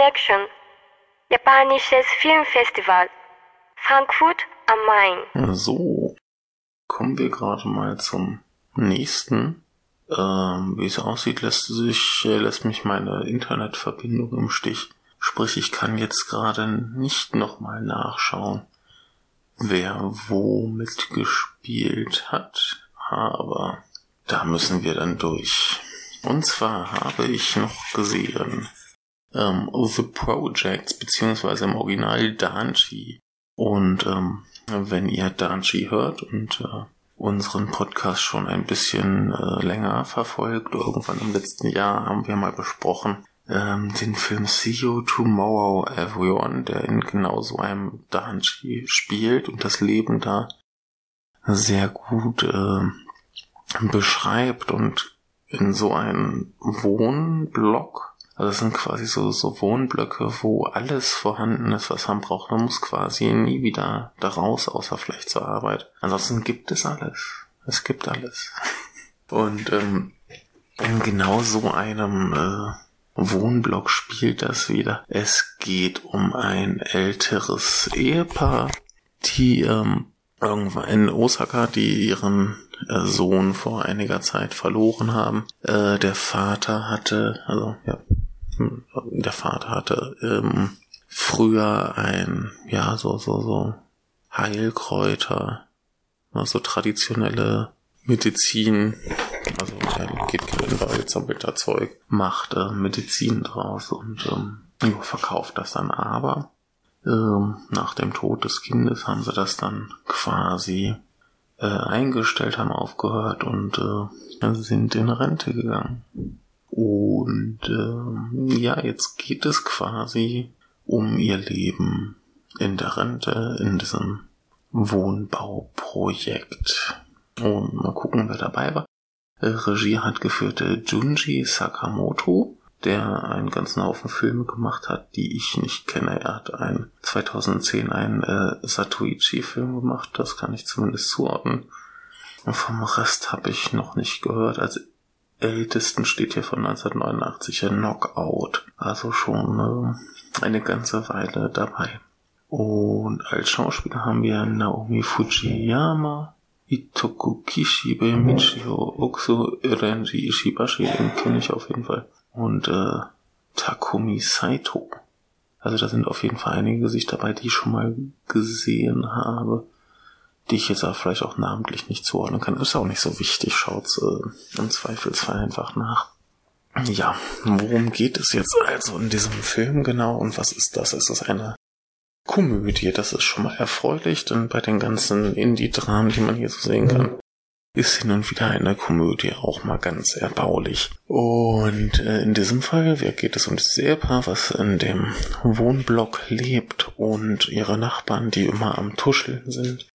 Connection, japanisches Filmfestival, Frankfurt am Main. So, kommen wir gerade mal zum nächsten. Ähm, wie es aussieht, lässt sich, äh, lässt mich meine Internetverbindung im Stich. Sprich, ich kann jetzt gerade nicht nochmal nachschauen, wer wo mitgespielt hat, aber da müssen wir dann durch. Und zwar habe ich noch gesehen ähm, The Projects, beziehungsweise im Original Danchi. Und ähm, wenn ihr Danchi hört und äh, unseren Podcast schon ein bisschen äh, länger verfolgt, irgendwann im letzten Jahr haben wir mal besprochen, ähm, den Film See You Tomorrow Everyone, der in genau so einem Danchi spielt und das Leben da sehr gut äh, beschreibt und in so einem Wohnblock. Also es sind quasi so, so Wohnblöcke, wo alles vorhanden ist, was man braucht. Man muss quasi nie wieder da raus, außer vielleicht zur Arbeit. Ansonsten gibt es alles. Es gibt alles. Und ähm, in genau so einem äh, Wohnblock spielt das wieder. Es geht um ein älteres Ehepaar, die ähm, irgendwann in Osaka, die ihren äh, Sohn vor einiger Zeit verloren haben. Äh, der Vater hatte, also ja, der Vater hatte ähm, früher ein, ja, so, so, so Heilkräuter, so traditionelle Medizin, also er geht sammelt da Zeug, macht äh, Medizin draus und ähm, verkauft das dann aber. Ähm, nach dem Tod des Kindes haben sie das dann quasi äh, eingestellt, haben aufgehört und äh, sind in Rente gegangen. Und äh, ja, jetzt geht es quasi um ihr Leben in der Rente, in diesem Wohnbauprojekt. Und mal gucken, wer dabei war. Regie hat geführt Junji Sakamoto der einen ganzen Haufen Filme gemacht hat, die ich nicht kenne. Er hat ein 2010 einen äh, Satoichi-Film gemacht, das kann ich zumindest zuordnen. Und vom Rest habe ich noch nicht gehört. Als ältesten steht hier von 1989 ein Knockout, also schon äh, eine ganze Weile dabei. Und als Schauspieler haben wir Naomi Fujiyama, Itoku Kishibe, Michio Okso, Renji Ishibashi, den kenne ich auf jeden Fall und äh, Takumi Saito. Also da sind auf jeden Fall einige Gesichter dabei, die ich schon mal gesehen habe, die ich jetzt aber vielleicht auch namentlich nicht zuordnen kann. Ist auch nicht so wichtig, schaut's äh, im Zweifelsfall einfach nach. Ja, worum geht es jetzt also in diesem Film genau und was ist das? Ist es eine Komödie? Das ist schon mal erfreulich, denn bei den ganzen Indie-Dramen, die man hier so sehen kann, ist hin und wieder eine Komödie auch mal ganz erbaulich. Und äh, in diesem Fall geht es um das Ehepaar, was in dem Wohnblock lebt und ihre Nachbarn, die immer am Tuscheln sind.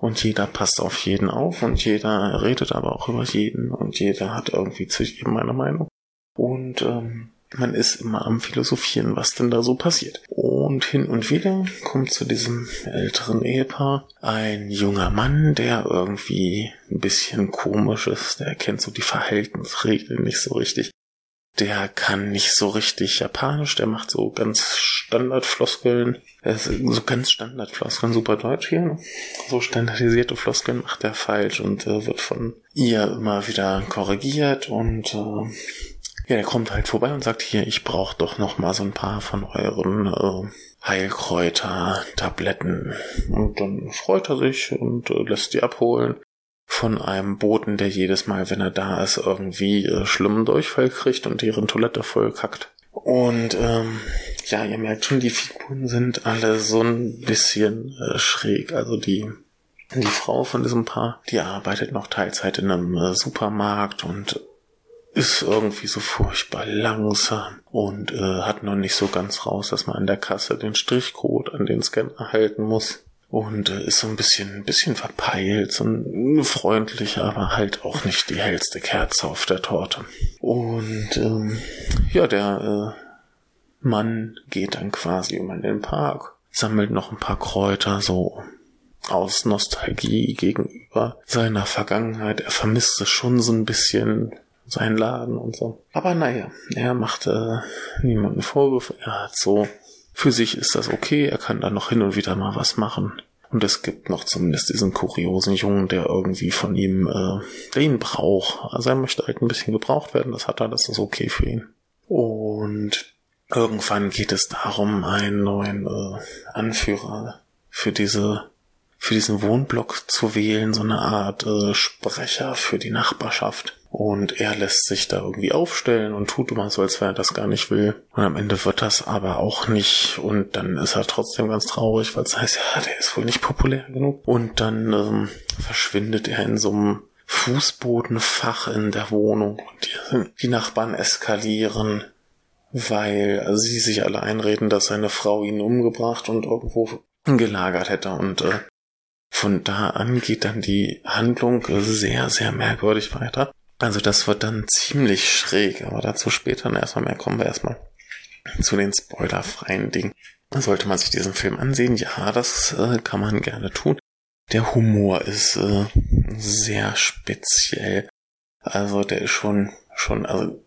Und jeder passt auf jeden auf und jeder redet aber auch über jeden und jeder hat irgendwie zu jedem eine Meinung. Und ähm, man ist immer am Philosophieren, was denn da so passiert. Und hin und wieder kommt zu diesem älteren Ehepaar ein junger Mann, der irgendwie ein bisschen komisch ist, der kennt so die Verhaltensregeln nicht so richtig. Der kann nicht so richtig Japanisch, der macht so ganz Standardfloskeln, so ganz Standardfloskeln, super Deutsch hier. Ne? So standardisierte Floskeln macht er falsch und äh, wird von ihr immer wieder korrigiert und äh, ja, der kommt halt vorbei und sagt hier, ich brauche doch noch mal so ein paar von euren äh, Heilkräuter, Tabletten. Und dann freut er sich und äh, lässt die abholen von einem Boten, der jedes Mal, wenn er da ist, irgendwie äh, schlimmen Durchfall kriegt und deren Toilette voll kackt. Und ähm, ja, ihr merkt schon, die Figuren sind alle so ein bisschen äh, schräg. Also die die Frau von diesem Paar, die arbeitet noch Teilzeit in einem äh, Supermarkt und ist irgendwie so furchtbar langsam und äh, hat noch nicht so ganz raus, dass man an der Kasse den Strichcode an den Scanner halten muss. Und äh, ist so ein bisschen, ein bisschen verpeilt, so ein freundlich, aber halt auch nicht die hellste Kerze auf der Torte. Und ähm, ja, der äh, Mann geht dann quasi in den Park, sammelt noch ein paar Kräuter, so aus Nostalgie gegenüber seiner Vergangenheit. Er vermisst es schon so ein bisschen, seinen Laden und so. Aber naja, er macht äh, niemanden Vorwürfe. Er hat so, für sich ist das okay, er kann da noch hin und wieder mal was machen. Und es gibt noch zumindest diesen kuriosen Jungen, der irgendwie von ihm, äh, der ihn braucht. Also er möchte halt ein bisschen gebraucht werden, das hat er, das ist okay für ihn. Und irgendwann geht es darum, einen neuen äh, Anführer für diese für diesen Wohnblock zu wählen, so eine Art äh, Sprecher für die Nachbarschaft. Und er lässt sich da irgendwie aufstellen und tut immer so, als wenn er das gar nicht will. Und am Ende wird das aber auch nicht. Und dann ist er trotzdem ganz traurig, weil es heißt, ja, der ist wohl nicht populär genug. Und dann ähm, verschwindet er in so einem Fußbodenfach in der Wohnung. Und die, die Nachbarn eskalieren, weil sie sich alle einreden, dass seine Frau ihn umgebracht und irgendwo gelagert hätte. Und äh, von da an geht dann die Handlung sehr, sehr merkwürdig weiter. Also das wird dann ziemlich schräg, aber dazu später erstmal mehr kommen wir erstmal zu den spoilerfreien Dingen. Sollte man sich diesen Film ansehen? Ja, das äh, kann man gerne tun. Der Humor ist äh, sehr speziell. Also der ist schon, schon, also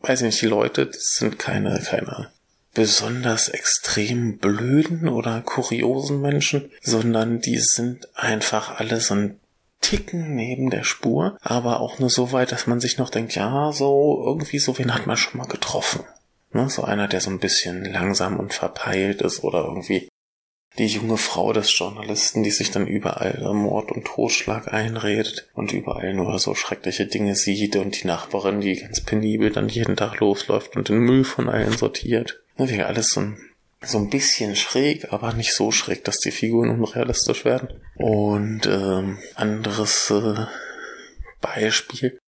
weiß ich nicht, die Leute das sind keine, keine besonders extrem blöden oder kuriosen Menschen, sondern die sind einfach alle so ein Ticken neben der Spur, aber auch nur so weit, dass man sich noch denkt, ja, so irgendwie so wen hat man schon mal getroffen. Ne? So einer, der so ein bisschen langsam und verpeilt ist oder irgendwie die junge Frau des Journalisten, die sich dann überall Mord und Totschlag einredet und überall nur so schreckliche Dinge sieht und die Nachbarin, die ganz penibel dann jeden Tag losläuft und den Müll von allen sortiert. Ne, wäre alles so ein, so ein bisschen schräg, aber nicht so schräg, dass die Figuren unrealistisch werden. Und ähm, anderes äh, Beispiel,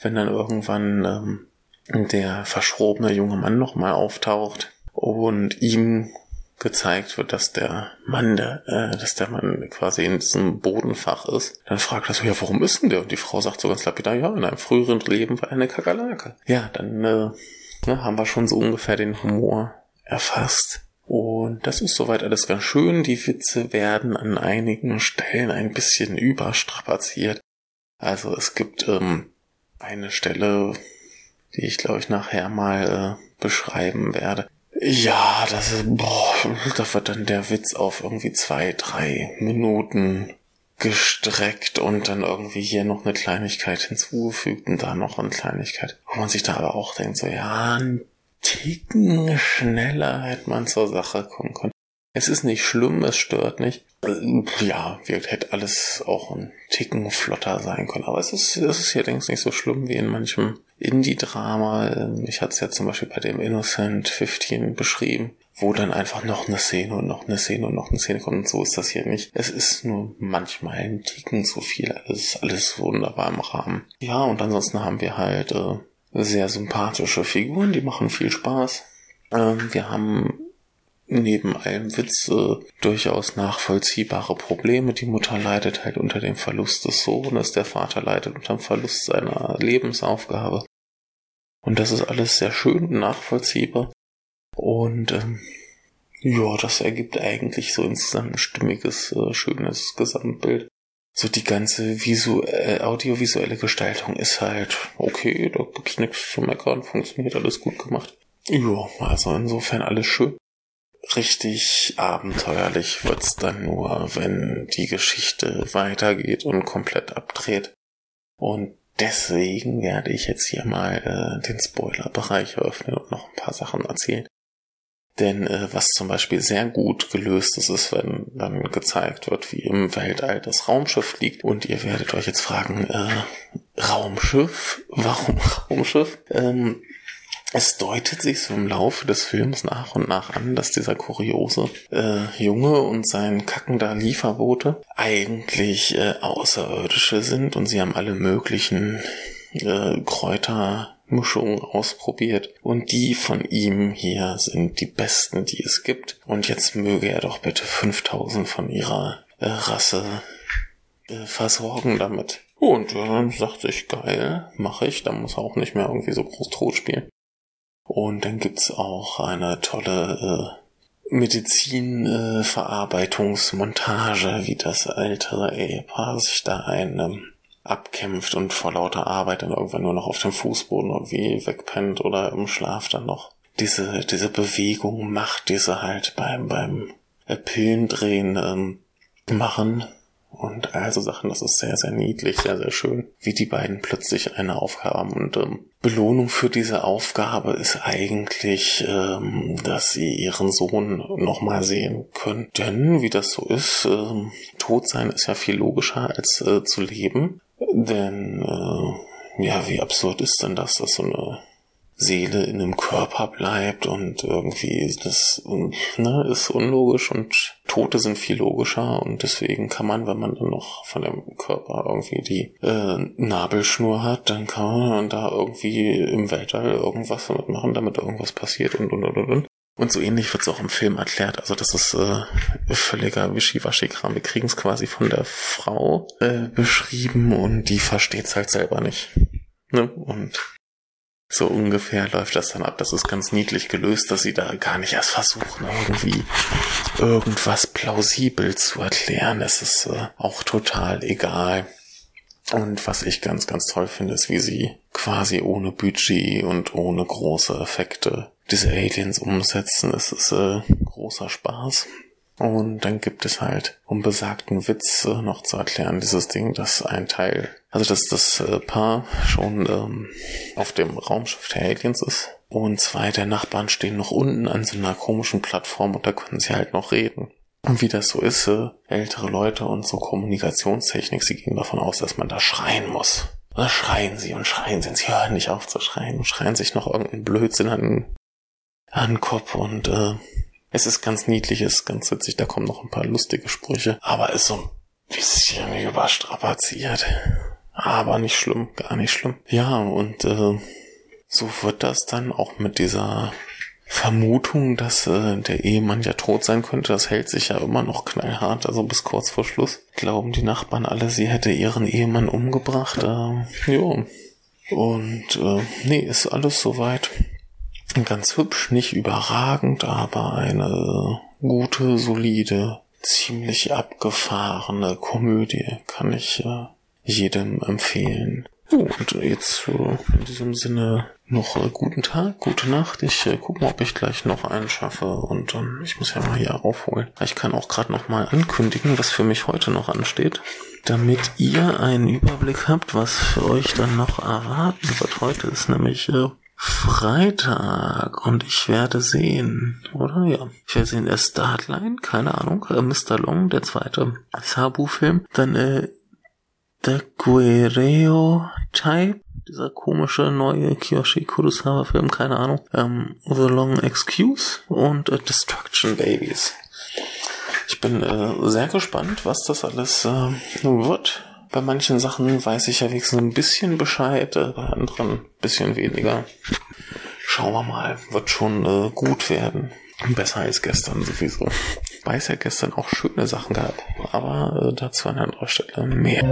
wenn dann irgendwann ähm, der verschrobene junge Mann nochmal auftaucht und ihm gezeigt wird, dass der Mann, der, äh, dass der Mann quasi in diesem Bodenfach ist, dann fragt er so, ja, warum ist denn der? Und die Frau sagt so ganz lapidar, ja, in einem früheren Leben war er eine Kakerlake. Ja, dann äh, ne, haben wir schon so ungefähr den Humor erfasst. Und das ist soweit alles ganz schön. Die Witze werden an einigen Stellen ein bisschen überstrapaziert. Also es gibt ähm, eine Stelle, die ich glaube ich nachher mal äh, beschreiben werde. Ja, das ist, boah, da wird dann der Witz auf irgendwie zwei, drei Minuten gestreckt und dann irgendwie hier noch eine Kleinigkeit hinzugefügt und da noch eine Kleinigkeit. Wo man sich da aber auch denkt, so, ja, ein Ticken schneller hätte man zur Sache kommen können. Es ist nicht schlimm, es stört nicht. Ja, wird, hätte alles auch ein Ticken flotter sein können. Aber es ist, es ist hier denkst nicht so schlimm wie in manchem Indie-Drama. Ich hatte es ja zum Beispiel bei dem Innocent 15 beschrieben wo dann einfach noch eine Szene und noch eine Szene und noch eine Szene kommt. Und so ist das hier nicht. Es ist nur manchmal ein Ticken zu viel. Es ist alles wunderbar im Rahmen. Ja, und ansonsten haben wir halt äh, sehr sympathische Figuren, die machen viel Spaß. Ähm, wir haben neben allem Witz äh, durchaus nachvollziehbare Probleme. Die Mutter leidet halt unter dem Verlust des Sohnes, der Vater leidet unter dem Verlust seiner Lebensaufgabe. Und das ist alles sehr schön nachvollziehbar. Und ähm, ja, das ergibt eigentlich so insgesamt ein stimmiges, äh, schönes Gesamtbild. So die ganze visu äh, audiovisuelle Gestaltung ist halt okay, da gibt's nichts zu meckern, funktioniert alles gut gemacht. Ja, also insofern alles schön. Richtig abenteuerlich wird's dann nur, wenn die Geschichte weitergeht und komplett abdreht. Und deswegen werde ich jetzt hier mal äh, den Spoiler-Bereich eröffnen und noch ein paar Sachen erzählen. Denn äh, was zum Beispiel sehr gut gelöst ist, ist, wenn dann gezeigt wird, wie im Weltall das Raumschiff liegt. Und ihr werdet euch jetzt fragen, äh, Raumschiff? Warum Raumschiff? Ähm, es deutet sich so im Laufe des Films nach und nach an, dass dieser kuriose äh, Junge und sein kackender Lieferbote eigentlich äh, Außerirdische sind und sie haben alle möglichen äh, Kräuter Mischungen ausprobiert und die von ihm hier sind die besten, die es gibt. Und jetzt möge er doch bitte 5000 von ihrer äh, Rasse äh, versorgen damit. Und dann sagt sich, geil, mache ich, dann muss er auch nicht mehr irgendwie so groß tot spielen. Und dann gibt's auch eine tolle äh, Medizinverarbeitungsmontage, äh, wie das ältere Ehepaar sich da ein ähm, abkämpft und vor lauter Arbeit dann irgendwann nur noch auf dem Fußboden irgendwie wegpennt oder im Schlaf dann noch diese, diese Bewegung macht, diese halt beim, beim Pillendrehen ähm, machen und also Sachen. Das ist sehr, sehr niedlich, sehr, sehr schön, wie die beiden plötzlich eine Aufgabe haben. Und ähm, Belohnung für diese Aufgabe ist eigentlich, ähm, dass sie ihren Sohn nochmal sehen können. Denn, wie das so ist, ähm, tot sein ist ja viel logischer als äh, zu leben. Denn, äh, ja, wie absurd ist denn das, dass so eine Seele in einem Körper bleibt und irgendwie das ne, ist unlogisch und Tote sind viel logischer und deswegen kann man, wenn man dann noch von dem Körper irgendwie die äh, Nabelschnur hat, dann kann man da irgendwie im Weltall irgendwas damit machen, damit irgendwas passiert und und und und. Und so ähnlich wird es auch im Film erklärt. Also das ist äh, völliger Wischiwaschi-Kram. Wir kriegen es quasi von der Frau äh, beschrieben und die versteht es halt selber nicht. Ne? Und so ungefähr läuft das dann ab. Das ist ganz niedlich gelöst, dass sie da gar nicht erst versuchen, irgendwie irgendwas plausibel zu erklären. Es ist äh, auch total egal. Und was ich ganz, ganz toll finde, ist, wie sie quasi ohne Budget und ohne große Effekte diese Aliens umsetzen. Es ist äh, großer Spaß. Und dann gibt es halt, um besagten Witz äh, noch zu erklären, dieses Ding, dass ein Teil, also dass das äh, Paar schon ähm, auf dem Raumschiff der Aliens ist. Und zwei der Nachbarn stehen noch unten an so einer komischen Plattform und da können sie halt noch reden. Und wie das so ist, äh, ältere Leute und so Kommunikationstechnik, sie gehen davon aus, dass man da schreien muss. Da schreien sie und schreien sie und sie hören nicht auf zu schreien und schreien sich noch irgendeinen Blödsinn an, an den Kopf und äh, es ist ganz niedlich, es ist ganz witzig, da kommen noch ein paar lustige Sprüche, aber ist so ein bisschen überstrapaziert. Aber nicht schlimm, gar nicht schlimm. Ja, und äh, so wird das dann auch mit dieser Vermutung, dass äh, der Ehemann ja tot sein könnte, das hält sich ja immer noch knallhart, also bis kurz vor Schluss. Glauben die Nachbarn alle, sie hätte ihren Ehemann umgebracht. Äh, ja. Und äh, nee, ist alles soweit ganz hübsch, nicht überragend, aber eine gute, solide, ziemlich abgefahrene Komödie kann ich äh, jedem empfehlen. Oh, und jetzt äh, in diesem Sinne noch äh, guten Tag, gute Nacht. Ich äh, gucke mal, ob ich gleich noch einen schaffe und ich muss ja mal hier aufholen. Ich kann auch gerade noch mal ankündigen, was für mich heute noch ansteht, damit ihr einen Überblick habt, was für euch dann noch erwarten wird. Heute ist nämlich äh, Freitag und ich werde sehen, oder? Ja. Ich werde sehen, der Startline, keine Ahnung, äh, Mr. Long, der zweite Sabu-Film. Dann äh, The Guerrero Type, dieser komische neue Kiyoshi Kurosawa-Film, keine Ahnung. Ähm, The Long Excuse und äh, Destruction Babies. Ich bin äh, sehr gespannt, was das alles äh, wird. Bei manchen Sachen weiß ich ja wenigstens ein bisschen Bescheid, äh, bei anderen ein bisschen weniger. Schauen wir mal, wird schon äh, gut werden. Besser als gestern sowieso. Weiß ja gestern auch schöne Sachen gehabt, aber äh, dazu an anderer Stelle mehr.